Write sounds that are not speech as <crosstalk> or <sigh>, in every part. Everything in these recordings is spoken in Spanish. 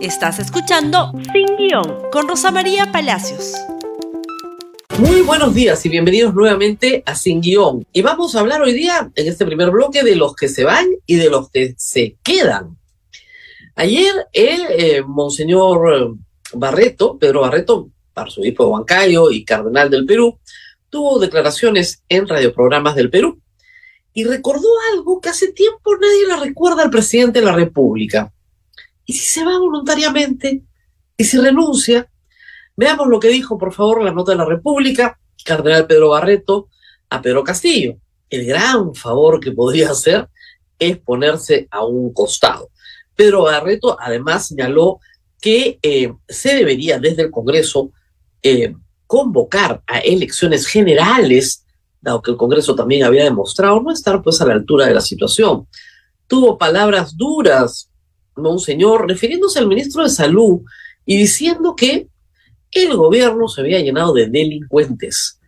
Estás escuchando Sin Guión con Rosa María Palacios. Muy buenos días y bienvenidos nuevamente a Sin Guión. Y vamos a hablar hoy día, en este primer bloque, de los que se van y de los que se quedan. Ayer el eh, Monseñor Barreto, Pedro Barreto, arzobispo de Huancayo y cardenal del Perú, tuvo declaraciones en radioprogramas del Perú y recordó algo que hace tiempo nadie le recuerda al presidente de la República. ¿Y si se va voluntariamente? ¿Y si renuncia? Veamos lo que dijo, por favor, la nota de la República, Cardenal Pedro Barreto, a Pedro Castillo. El gran favor que podría hacer es ponerse a un costado. Pedro Barreto además señaló que eh, se debería desde el Congreso eh, convocar a elecciones generales, dado que el Congreso también había demostrado no estar pues a la altura de la situación. Tuvo palabras duras Monseñor, refiriéndose al ministro de Salud y diciendo que el gobierno se había llenado de delincuentes.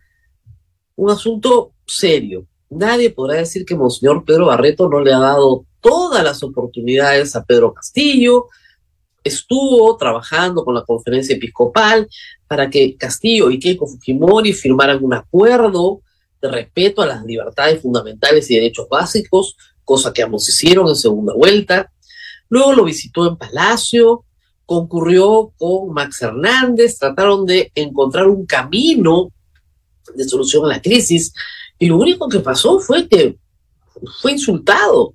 Un asunto serio. Nadie podrá decir que Monseñor Pedro Barreto no le ha dado todas las oportunidades a Pedro Castillo. Estuvo trabajando con la conferencia episcopal para que Castillo y Keiko Fujimori firmaran un acuerdo de respeto a las libertades fundamentales y derechos básicos, cosa que ambos hicieron en segunda vuelta. Luego lo visitó en Palacio, concurrió con Max Hernández, trataron de encontrar un camino de solución a la crisis y lo único que pasó fue que fue insultado.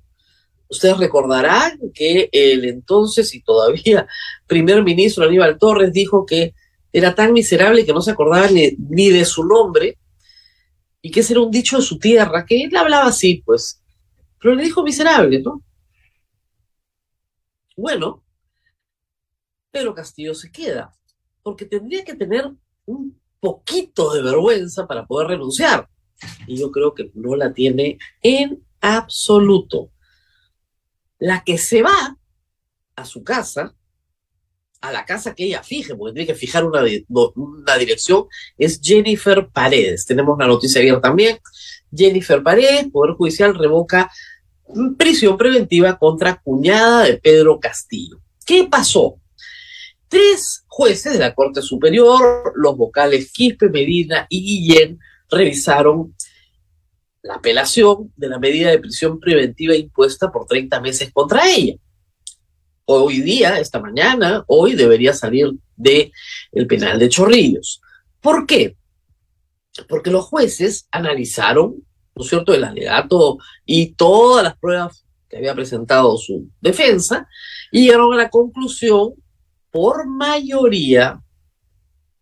Ustedes recordarán que el entonces y todavía primer ministro Aníbal Torres dijo que era tan miserable que no se acordaba ni, ni de su nombre y que ese era un dicho de su tierra, que él hablaba así, pues, pero le dijo miserable, ¿no? Bueno, pero Castillo se queda, porque tendría que tener un poquito de vergüenza para poder renunciar. Y yo creo que no la tiene en absoluto. La que se va a su casa, a la casa que ella fije, porque tiene que fijar una, dirección, es Jennifer Paredes. Tenemos la noticia ayer también. Jennifer Paredes, Poder Judicial revoca prisión preventiva contra cuñada de Pedro Castillo. ¿Qué pasó? Tres jueces de la Corte Superior, los vocales Quispe, Medina y Guillén, revisaron la apelación de la medida de prisión preventiva impuesta por 30 meses contra ella. Hoy día, esta mañana, hoy debería salir del el penal de Chorrillos. ¿Por qué? Porque los jueces analizaron ¿no es cierto?, el alegato y todas las pruebas que había presentado su defensa, y llegaron a la conclusión, por mayoría,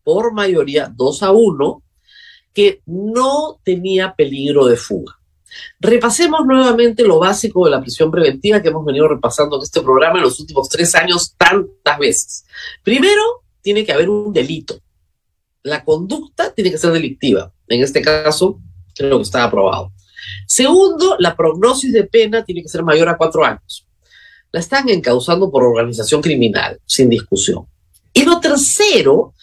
por mayoría, 2 a 1, que no tenía peligro de fuga. Repasemos nuevamente lo básico de la prisión preventiva que hemos venido repasando en este programa en los últimos tres años tantas veces. Primero, tiene que haber un delito. La conducta tiene que ser delictiva. En este caso, creo que está aprobado. Segundo, la prognosis de pena tiene que ser mayor a cuatro años. La están encauzando por organización criminal, sin discusión. Y lo tercero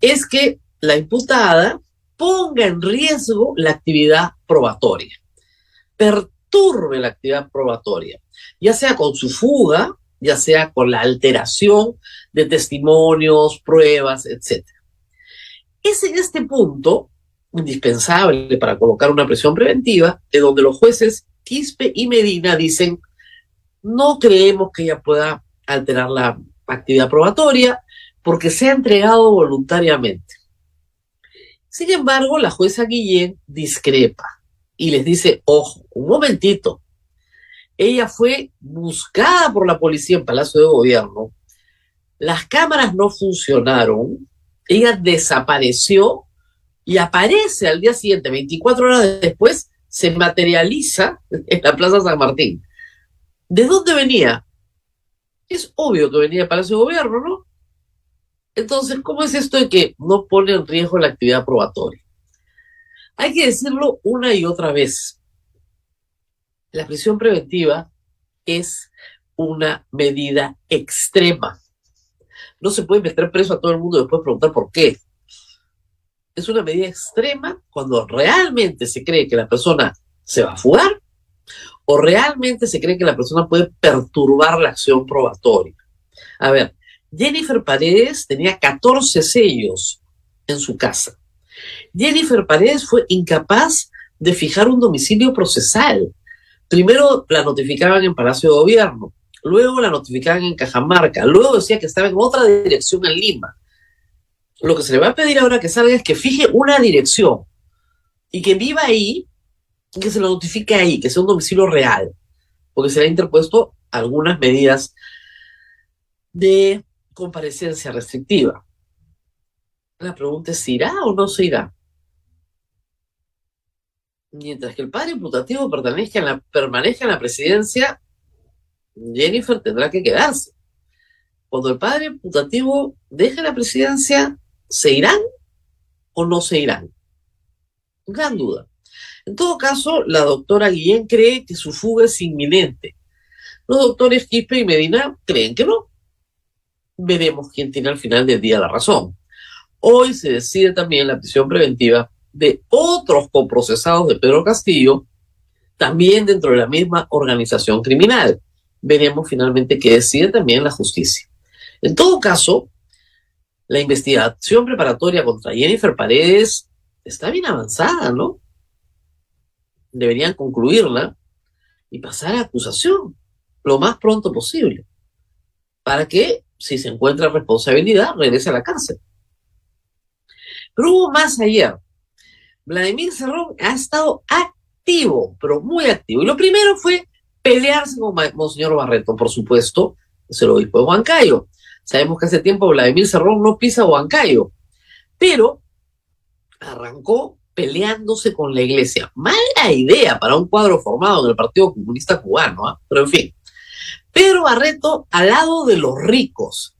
es que la imputada ponga en riesgo la actividad probatoria, perturbe la actividad probatoria, ya sea con su fuga, ya sea con la alteración de testimonios, pruebas, etc. Es en este punto indispensable para colocar una presión preventiva, de donde los jueces Quispe y Medina dicen, no creemos que ella pueda alterar la actividad probatoria porque se ha entregado voluntariamente. Sin embargo, la jueza Guillén discrepa y les dice, ojo, un momentito, ella fue buscada por la policía en Palacio de Gobierno, las cámaras no funcionaron, ella desapareció y aparece al día siguiente, 24 horas después, se materializa en la Plaza San Martín. ¿De dónde venía? Es obvio que venía del Palacio de Gobierno, ¿no? Entonces, ¿cómo es esto de que no pone en riesgo la actividad probatoria? Hay que decirlo una y otra vez. La prisión preventiva es una medida extrema. No se puede meter preso a todo el mundo y después preguntar por qué es una medida extrema cuando realmente se cree que la persona se va a fugar o realmente se cree que la persona puede perturbar la acción probatoria. A ver, Jennifer Paredes tenía 14 sellos en su casa. Jennifer Paredes fue incapaz de fijar un domicilio procesal. Primero la notificaban en Palacio de Gobierno, luego la notificaban en Cajamarca, luego decía que estaba en otra dirección en Lima. Lo que se le va a pedir ahora que salga es que fije una dirección y que viva ahí y que se lo notifique ahí, que sea un domicilio real, porque se le ha interpuesto algunas medidas de comparecencia restrictiva. La pregunta es irá o no se irá. Mientras que el padre imputativo permanezca en la, en la presidencia, Jennifer tendrá que quedarse. Cuando el padre imputativo deje la presidencia, ¿se irán o no se irán? Gran duda. En todo caso, la doctora Guillén cree que su fuga es inminente. Los doctores Quispe y Medina creen que no. Veremos quién tiene al final del día la razón. Hoy se decide también la prisión preventiva de otros coprocesados de Pedro Castillo, también dentro de la misma organización criminal. Veremos finalmente qué decide también la justicia. En todo caso, la investigación preparatoria contra Jennifer Paredes está bien avanzada, ¿no? Deberían concluirla y pasar a acusación lo más pronto posible, para que, si se encuentra responsabilidad, regrese a la cárcel. Pero hubo más ayer. Vladimir Cerrón ha estado activo, pero muy activo. Y lo primero fue pelearse con Monseñor Barreto, por supuesto, se lo dijo de Huancayo. Sabemos que hace tiempo Vladimir Cerrón no pisa Huancayo, pero arrancó peleándose con la iglesia. Mala idea para un cuadro formado en el Partido Comunista Cubano, ¿ah? pero en fin. Pedro Barreto al lado de los ricos.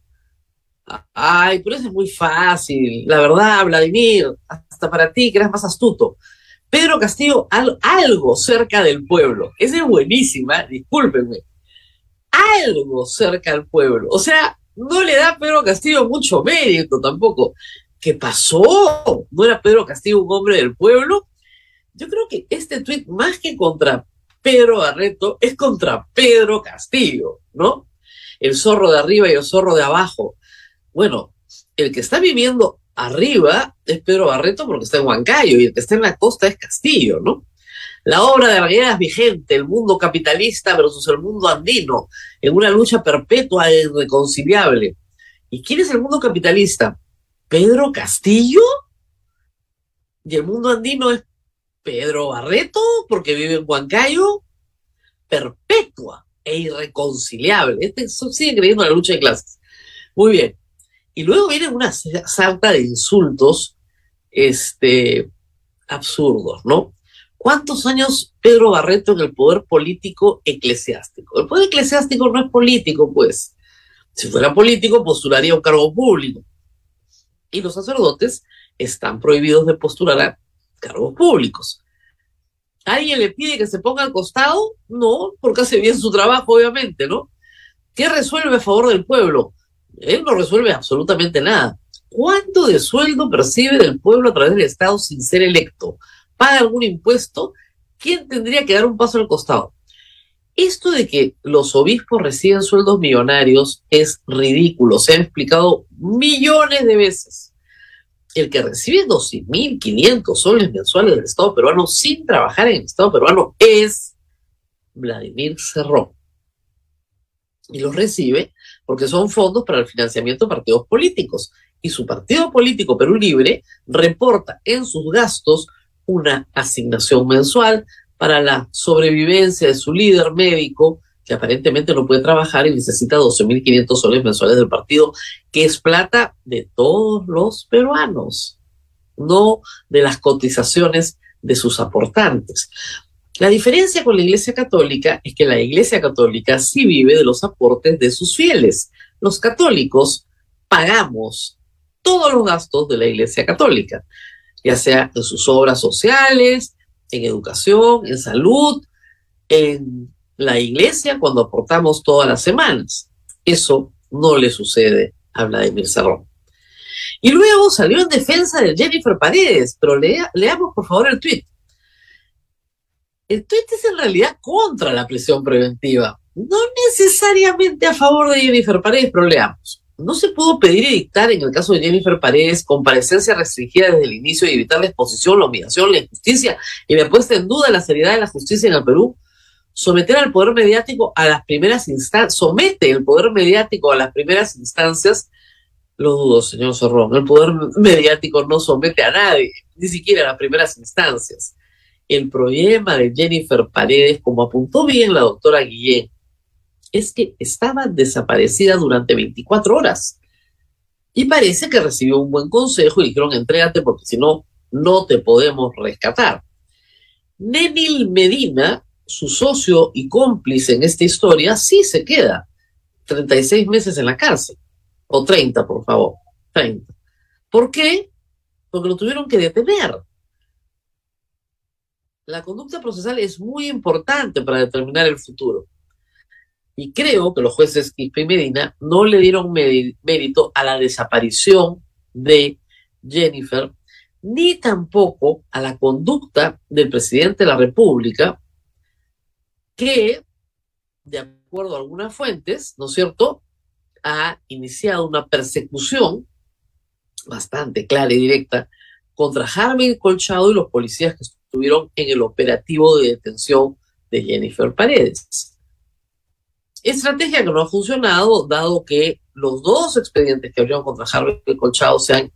Ay, pero eso es muy fácil. La verdad, Vladimir, hasta para ti que eres más astuto. Pedro Castillo, algo cerca del pueblo. Esa es buenísima, discúlpenme. Algo cerca del pueblo. O sea, no le da a Pedro Castillo mucho mérito tampoco. ¿Qué pasó? ¿No era Pedro Castillo un hombre del pueblo? Yo creo que este tuit, más que contra Pedro Barreto, es contra Pedro Castillo, ¿no? El zorro de arriba y el zorro de abajo. Bueno, el que está viviendo arriba es Pedro Barreto porque está en Huancayo y el que está en la costa es Castillo, ¿no? La obra de es vigente, el mundo capitalista versus el mundo andino, en una lucha perpetua e irreconciliable. ¿Y quién es el mundo capitalista? ¿Pedro Castillo? ¿Y el mundo andino es Pedro Barreto porque vive en Huancayo? Perpetua e irreconciliable. Este sigue creyendo en la lucha de clases. Muy bien. Y luego viene una sarta de insultos este, absurdos, ¿no? ¿Cuántos años Pedro Barreto en el poder político eclesiástico? El poder eclesiástico no es político, pues. Si fuera político, postularía un cargo público. Y los sacerdotes están prohibidos de postular a cargos públicos. ¿Alguien le pide que se ponga al costado? No, porque hace bien su trabajo, obviamente, ¿no? ¿Qué resuelve a favor del pueblo? Él no resuelve absolutamente nada. ¿Cuánto de sueldo percibe del pueblo a través del Estado sin ser electo? ¿Paga algún impuesto? ¿Quién tendría que dar un paso al costado? Esto de que los obispos reciben sueldos millonarios es ridículo. Se ha explicado millones de veces. El que recibe 12.500 soles mensuales del Estado peruano sin trabajar en el Estado peruano es Vladimir Cerrón. Y los recibe porque son fondos para el financiamiento de partidos políticos. Y su partido político Perú Libre reporta en sus gastos una asignación mensual para la sobrevivencia de su líder médico, que aparentemente no puede trabajar y necesita 12.500 soles mensuales del partido, que es plata de todos los peruanos, no de las cotizaciones de sus aportantes. La diferencia con la Iglesia Católica es que la Iglesia Católica sí vive de los aportes de sus fieles. Los católicos pagamos todos los gastos de la Iglesia Católica, ya sea en sus obras sociales, en educación, en salud, en la iglesia cuando aportamos todas las semanas. Eso no le sucede a Vladimir Cerrón. Y luego salió en defensa de Jennifer Paredes, pero leamos por favor el tuit el tuit es en realidad contra la prisión preventiva, no necesariamente a favor de Jennifer Paredes, pero leamos. No se pudo pedir y dictar en el caso de Jennifer Paredes comparecencia restringida desde el inicio y evitar la exposición, la humillación, la injusticia y me puesta en duda la seriedad de la justicia en el Perú. Someter al poder mediático a las primeras instancias, somete el poder mediático a las primeras instancias, lo dudo, señor Zorrón, el poder mediático no somete a nadie, ni siquiera a las primeras instancias. El problema de Jennifer Paredes, como apuntó bien la doctora Guillén, es que estaba desaparecida durante 24 horas. Y parece que recibió un buen consejo y dijeron, entrégate porque si no, no te podemos rescatar. Nenil Medina, su socio y cómplice en esta historia, sí se queda 36 meses en la cárcel. O 30, por favor. 30. ¿Por qué? Porque lo tuvieron que detener. La conducta procesal es muy importante para determinar el futuro. Y creo que los jueces Quispe y Medina no le dieron mérito a la desaparición de Jennifer, ni tampoco a la conducta del presidente de la República, que, de acuerdo a algunas fuentes, ¿no es cierto?, ha iniciado una persecución bastante clara y directa contra Harvey Colchado y los policías que estuvieron en el operativo de detención de Jennifer Paredes. Estrategia que no ha funcionado, dado que los dos expedientes que abrieron contra Harvey Colchado se han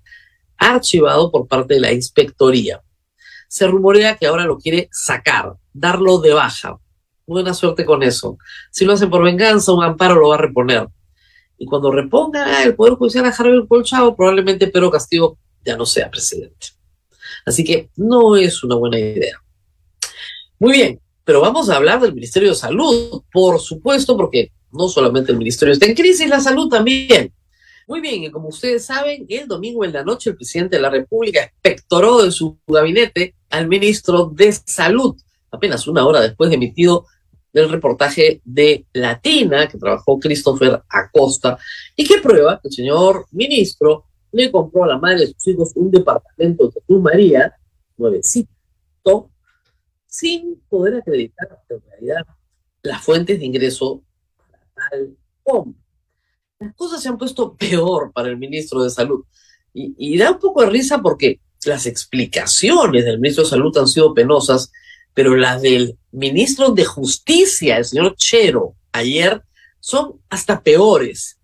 archivado por parte de la inspectoría. Se rumorea que ahora lo quiere sacar, darlo de baja. Buena suerte con eso. Si lo hacen por venganza, un amparo lo va a reponer. Y cuando reponga el Poder Judicial a Harvey Colchado, probablemente Pedro Castillo ya no sea presidente. Así que no es una buena idea. Muy bien, pero vamos a hablar del Ministerio de Salud, por supuesto, porque no solamente el Ministerio está en crisis, la salud también. Muy bien, y como ustedes saben, el domingo en la noche el presidente de la República expectoró en su gabinete al ministro de Salud, apenas una hora después de emitido el reportaje de Latina que trabajó Christopher Acosta y que prueba que el señor ministro le compró a la madre de sus hijos un departamento de Jesús María, nuevecito, sin poder acreditar en realidad las fuentes de ingreso para tal. Las cosas se han puesto peor para el ministro de Salud. Y, da un poco de risa porque las explicaciones del ministro de Salud han sido penosas, pero las del ministro de Justicia, el señor Chero, ayer, son hasta peores.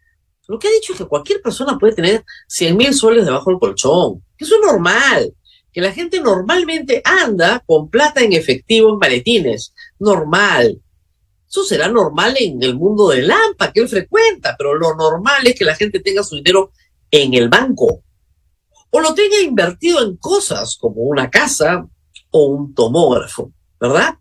Lo que ha dicho es que cualquier persona puede tener 100 mil soles debajo del colchón. Eso es normal que la gente normalmente anda con plata en efectivo en maletines. Normal. Eso será normal en el mundo de Lampa que él frecuenta, pero lo normal es que la gente tenga su dinero en el banco o lo tenga invertido en cosas como una casa o un tomógrafo, ¿verdad?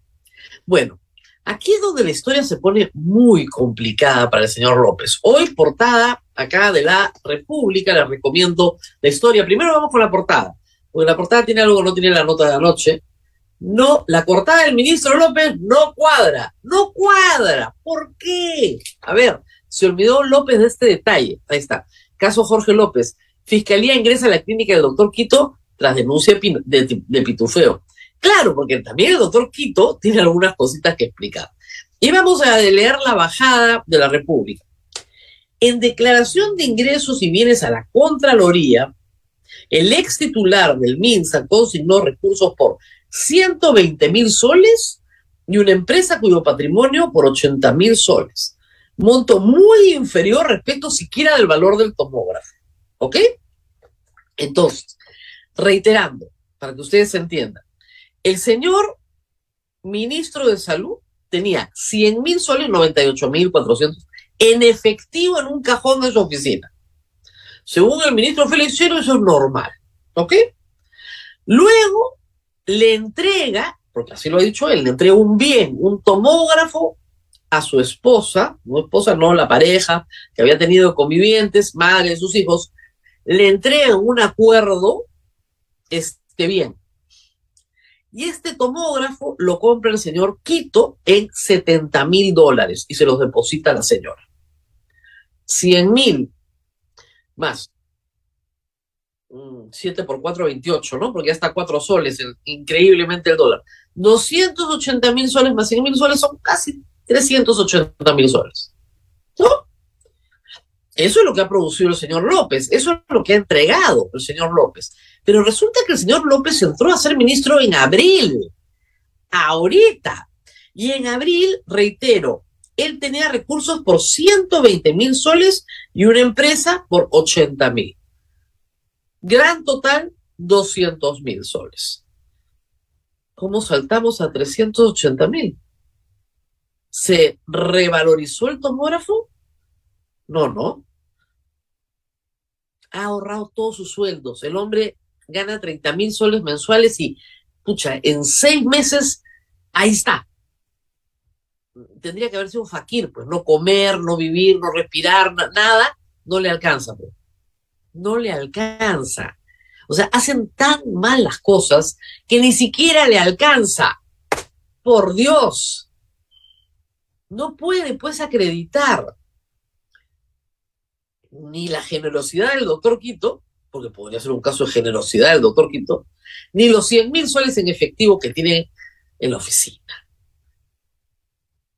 Bueno, aquí es donde la historia se pone muy complicada para el señor López. Hoy portada acá de la República, les recomiendo la historia. Primero vamos con la portada porque la portada tiene algo no tiene la nota de anoche. No, la portada del ministro López no cuadra, no cuadra. ¿Por qué? A ver, se olvidó López de este detalle. Ahí está. Caso Jorge López. Fiscalía ingresa a la clínica del doctor Quito tras denuncia de, de pitufeo. Claro, porque también el doctor Quito tiene algunas cositas que explicar. Y vamos a leer la bajada de la República. En declaración de ingresos y bienes a la Contraloría, el ex titular del MINSA consignó recursos por 120 mil soles y una empresa cuyo patrimonio por 80 mil soles. Monto muy inferior respecto siquiera del valor del tomógrafo. ¿Ok? Entonces, reiterando, para que ustedes entiendan, el señor ministro de Salud tenía 100 mil soles, 98 mil 400 en efectivo en un cajón de su oficina. Según el ministro Feliciano, eso es normal. ¿Ok? Luego le entrega, porque así lo ha dicho él, le entrega un bien, un tomógrafo a su esposa, no esposa, no la pareja, que había tenido convivientes, madre de sus hijos, le entrega un acuerdo, este bien. Y este tomógrafo lo compra el señor Quito en 70 mil dólares y se los deposita a la señora. 100 mil más. 7 mm, por 4, 28, ¿no? Porque ya está 4 soles, increíblemente el dólar. 280 mil soles más 100 mil soles son casi 380 mil soles. ¿No? Eso es lo que ha producido el señor López, eso es lo que ha entregado el señor López. Pero resulta que el señor López entró a ser ministro en abril, ahorita. Y en abril, reitero, él tenía recursos por 120 mil soles y una empresa por 80 mil. Gran total, 200 mil soles. ¿Cómo saltamos a 380 mil? ¿Se revalorizó el tomógrafo? No, no. Ha ahorrado todos sus sueldos. El hombre gana 30 mil soles mensuales y, pucha, en seis meses, ahí está. Tendría que haber sido un fakir, pues no comer, no vivir, no respirar, nada, no le alcanza. Pues. No le alcanza. O sea, hacen tan mal las cosas que ni siquiera le alcanza. Por Dios. No puede, pues, acreditar ni la generosidad del doctor Quito, porque podría ser un caso de generosidad del doctor Quito, ni los 100 mil soles en efectivo que tiene en la oficina.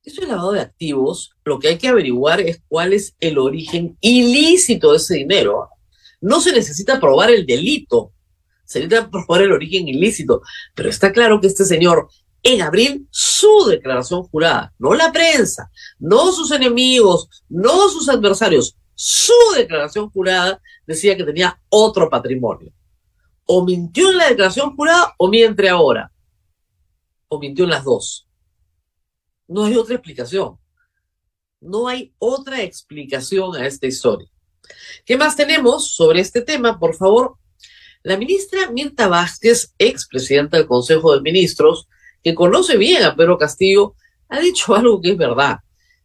Eso es lavado de activos. Lo que hay que averiguar es cuál es el origen ilícito de ese dinero. No se necesita probar el delito, se necesita probar el origen ilícito. Pero está claro que este señor, en abril, su declaración jurada, no la prensa, no sus enemigos, no sus adversarios, su declaración jurada decía que tenía otro patrimonio. O mintió en la declaración jurada o miente ahora. O mintió en las dos. No hay otra explicación. No hay otra explicación a esta historia. ¿Qué más tenemos sobre este tema? Por favor, la ministra Mirta Vázquez, expresidenta del Consejo de Ministros, que conoce bien a Pedro Castillo, ha dicho <laughs> algo que es verdad.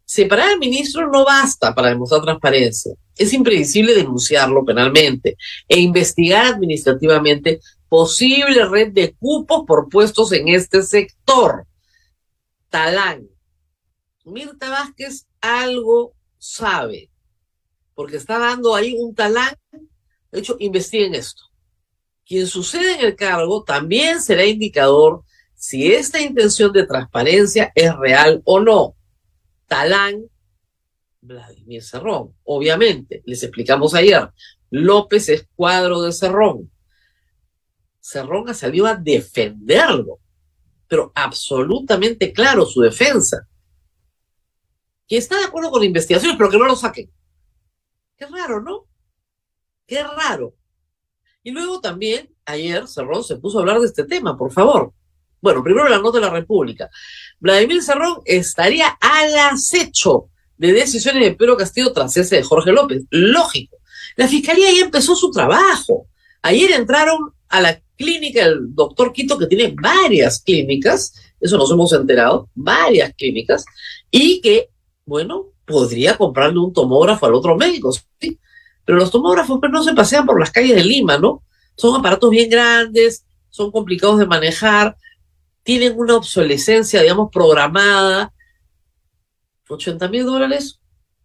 Separar al ministro no basta para demostrar transparencia. Es imprevisible denunciarlo penalmente e investigar administrativamente posible red de cupos por puestos en este sector. Talán. Mirta Vázquez algo sabe, porque está dando ahí un talán. De hecho, investiguen esto. Quien sucede en el cargo también será indicador si esta intención de transparencia es real o no. Talán, Vladimir Cerrón. Obviamente, les explicamos ayer, López es cuadro de Cerrón. Cerrón ha salido a defenderlo, pero absolutamente claro su defensa. Que está de acuerdo con la investigación, pero que no lo saquen. Qué raro, ¿no? Qué raro. Y luego también, ayer Cerrón se puso a hablar de este tema, por favor. Bueno, primero la nota de la República. Vladimir Cerrón estaría al acecho de decisiones de Pedro Castillo tras ese de Jorge López. Lógico. La fiscalía ya empezó su trabajo. Ayer entraron a la clínica el doctor Quito, que tiene varias clínicas, eso nos hemos enterado, varias clínicas, y que, bueno, podría comprarle un tomógrafo al otro médico, ¿sí? Pero los tomógrafos pues, no se pasean por las calles de Lima, ¿no? Son aparatos bien grandes, son complicados de manejar, tienen una obsolescencia, digamos, programada. 80 mil dólares,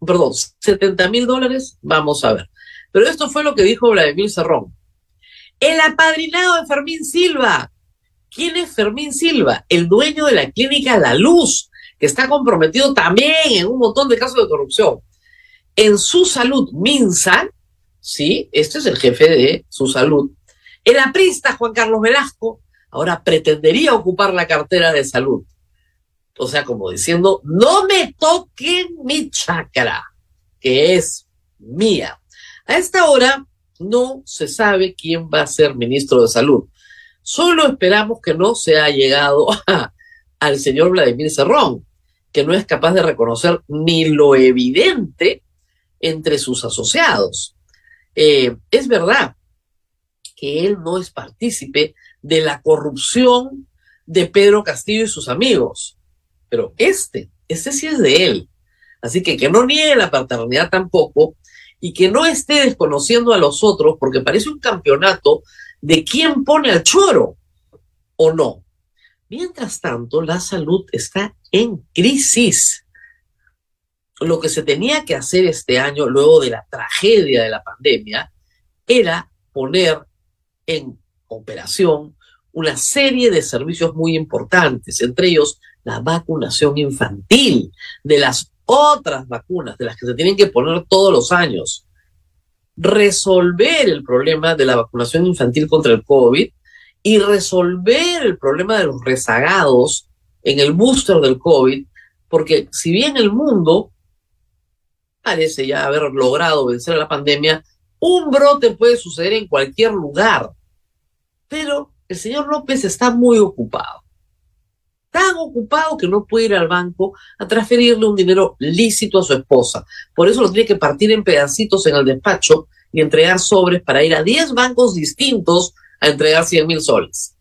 perdón, 70 mil dólares, vamos a ver. Pero esto fue lo que dijo Vladimir Cerrón. El apadrinado de Fermín Silva. ¿Quién es Fermín Silva? El dueño de la clínica La Luz, que está comprometido también en un montón de casos de corrupción. En su salud, Minsa, sí, este es el jefe de su salud. El aprista Juan Carlos Velasco, ahora pretendería ocupar la cartera de salud. O sea, como diciendo, no me toquen mi chakra, que es mía. A esta hora no se sabe quién va a ser ministro de salud. Solo esperamos que no se haya llegado <laughs> al señor Vladimir Cerrón, que no es capaz de reconocer ni lo evidente entre sus asociados. Eh, es verdad que él no es partícipe de la corrupción de Pedro Castillo y sus amigos. Pero este, este sí es de él. Así que que no niegue la paternidad tampoco y que no esté desconociendo a los otros porque parece un campeonato de quién pone al choro o no. Mientras tanto, la salud está en crisis. Lo que se tenía que hacer este año, luego de la tragedia de la pandemia, era poner en operación una serie de servicios muy importantes, entre ellos la vacunación infantil, de las otras vacunas, de las que se tienen que poner todos los años. resolver el problema de la vacunación infantil contra el COVID y resolver el problema de los rezagados en el booster del COVID, porque si bien el mundo parece ya haber logrado vencer a la pandemia, un brote puede suceder en cualquier lugar. Pero el señor López está muy ocupado. Tan ocupado que no puede ir al banco a transferirle un dinero lícito a su esposa. Por eso lo tiene que partir en pedacitos en el despacho y entregar sobres para ir a 10 bancos distintos a entregar 100 mil soles.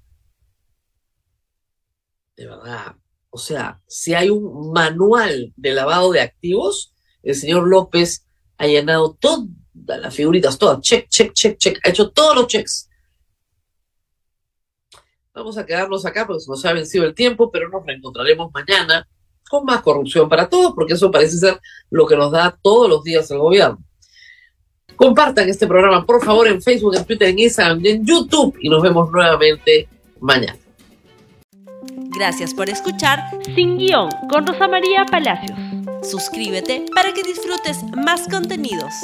De verdad. O sea, si hay un manual de lavado de activos, el señor López ha llenado todas las figuritas, todas, check, check, check, check, ha hecho todos los checks. Vamos a quedarnos acá porque se nos ha vencido el tiempo, pero nos reencontraremos mañana con más corrupción para todos, porque eso parece ser lo que nos da todos los días el gobierno. Compartan este programa, por favor, en Facebook, en Twitter, en Instagram y en YouTube. Y nos vemos nuevamente mañana. Gracias por escuchar Sin Guión con Rosa María Palacios. Suscríbete para que disfrutes más contenidos.